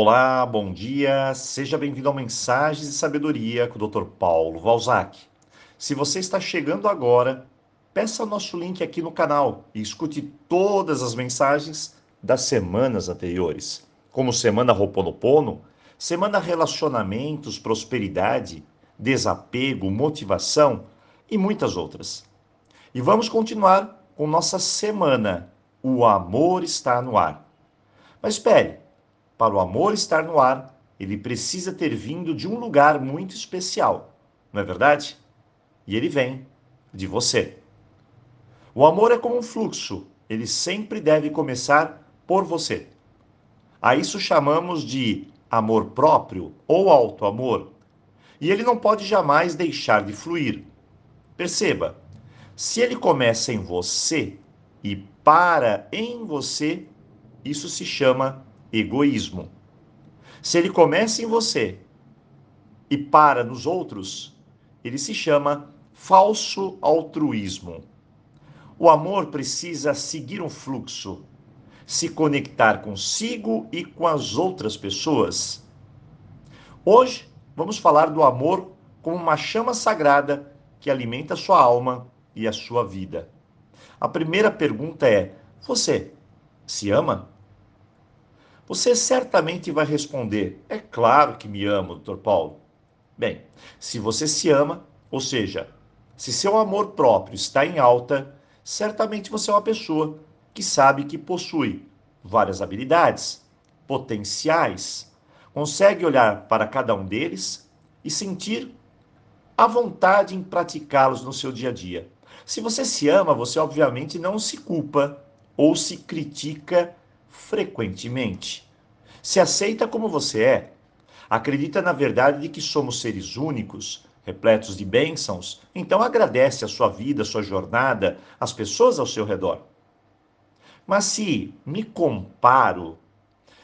Olá, bom dia, seja bem-vindo ao Mensagens de Sabedoria com o Dr. Paulo Valzac. Se você está chegando agora, peça o nosso link aqui no canal e escute todas as mensagens das semanas anteriores, como Semana Roponopono, Semana Relacionamentos, Prosperidade, Desapego, Motivação e muitas outras. E vamos continuar com nossa semana O Amor Está no Ar. Mas espere! Para o amor estar no ar, ele precisa ter vindo de um lugar muito especial, não é verdade? E ele vem de você. O amor é como um fluxo, ele sempre deve começar por você. A isso chamamos de amor próprio ou auto-amor. E ele não pode jamais deixar de fluir. Perceba, se ele começa em você e para em você, isso se chama egoísmo. Se ele começa em você e para nos outros, ele se chama falso altruísmo. O amor precisa seguir um fluxo, se conectar consigo e com as outras pessoas. Hoje vamos falar do amor como uma chama sagrada que alimenta a sua alma e a sua vida. A primeira pergunta é: você se ama? Você certamente vai responder: É claro que me amo, Dr. Paulo. Bem, se você se ama, ou seja, se seu amor próprio está em alta, certamente você é uma pessoa que sabe que possui várias habilidades, potenciais, consegue olhar para cada um deles e sentir a vontade em praticá-los no seu dia a dia. Se você se ama, você obviamente não se culpa ou se critica frequentemente. Se aceita como você é. Acredita na verdade de que somos seres únicos, repletos de bênçãos, então agradece a sua vida, a sua jornada, as pessoas ao seu redor. Mas se me comparo,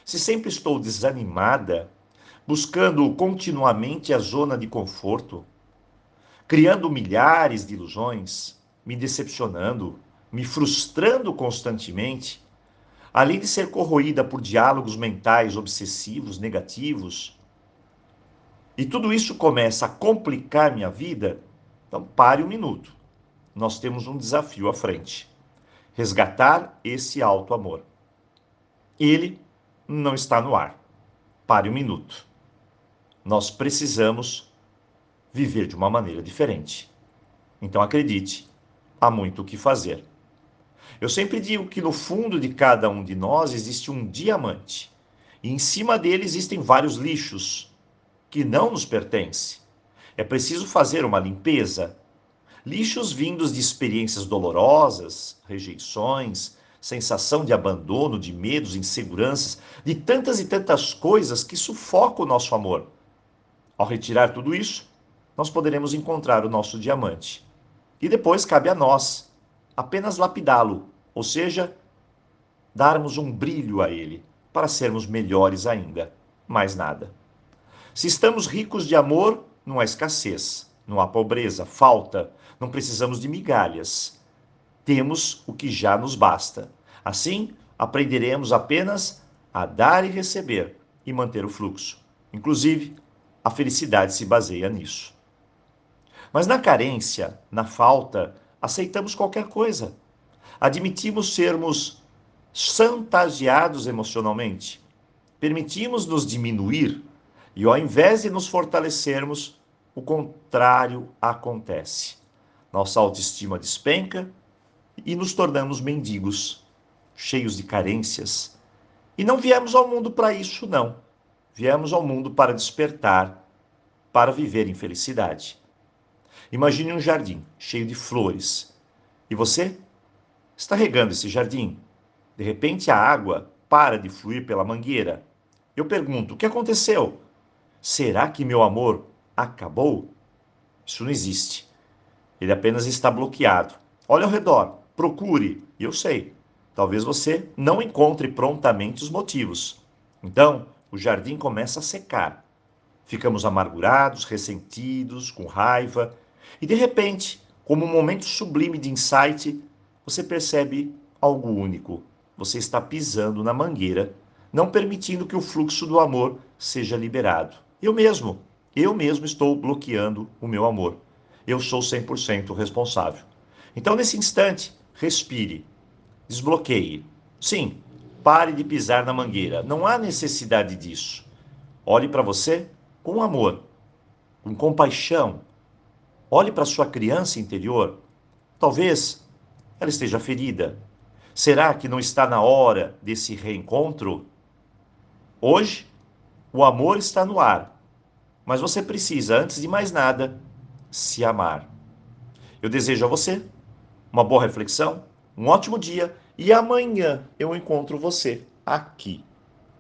se sempre estou desanimada, buscando continuamente a zona de conforto, criando milhares de ilusões, me decepcionando, me frustrando constantemente, além de ser corroída por diálogos mentais obsessivos, negativos, e tudo isso começa a complicar minha vida, então pare um minuto. Nós temos um desafio à frente: resgatar esse alto amor. Ele não está no ar. Pare um minuto. Nós precisamos viver de uma maneira diferente. Então acredite, há muito o que fazer. Eu sempre digo que no fundo de cada um de nós existe um diamante. E em cima dele existem vários lixos que não nos pertencem. É preciso fazer uma limpeza. Lixos vindos de experiências dolorosas, rejeições, sensação de abandono, de medos, inseguranças, de tantas e tantas coisas que sufocam o nosso amor. Ao retirar tudo isso, nós poderemos encontrar o nosso diamante. E depois cabe a nós apenas lapidá-lo, ou seja, darmos um brilho a ele, para sermos melhores ainda. Mais nada. Se estamos ricos de amor, não há escassez, não há pobreza, falta, não precisamos de migalhas. Temos o que já nos basta. Assim, aprenderemos apenas a dar e receber e manter o fluxo. Inclusive, a felicidade se baseia nisso. Mas na carência, na falta, aceitamos qualquer coisa. Admitimos sermos chantageados emocionalmente. Permitimos nos diminuir e, ao invés de nos fortalecermos, o contrário acontece. Nossa autoestima despenca e nos tornamos mendigos, cheios de carências. E não viemos ao mundo para isso, não. Viemos ao mundo para despertar, para viver em felicidade. Imagine um jardim cheio de flores. E você está regando esse jardim. De repente a água para de fluir pela mangueira. Eu pergunto: o que aconteceu? Será que meu amor acabou? Isso não existe. Ele apenas está bloqueado. Olhe ao redor, procure. E eu sei, talvez você não encontre prontamente os motivos. Então, o jardim começa a secar. Ficamos amargurados, ressentidos, com raiva e de repente, como um momento sublime de insight, você percebe algo único. Você está pisando na mangueira não permitindo que o fluxo do amor seja liberado. Eu mesmo, eu mesmo estou bloqueando o meu amor. Eu sou 100% responsável. Então, nesse instante, respire, desbloqueie. Sim, pare de pisar na mangueira. Não há necessidade disso. Olhe para você com amor, com compaixão. Olhe para sua criança interior. Talvez ela esteja ferida. Será que não está na hora desse reencontro? Hoje, o amor está no ar, mas você precisa, antes de mais nada, se amar. Eu desejo a você uma boa reflexão, um ótimo dia e amanhã eu encontro você aqui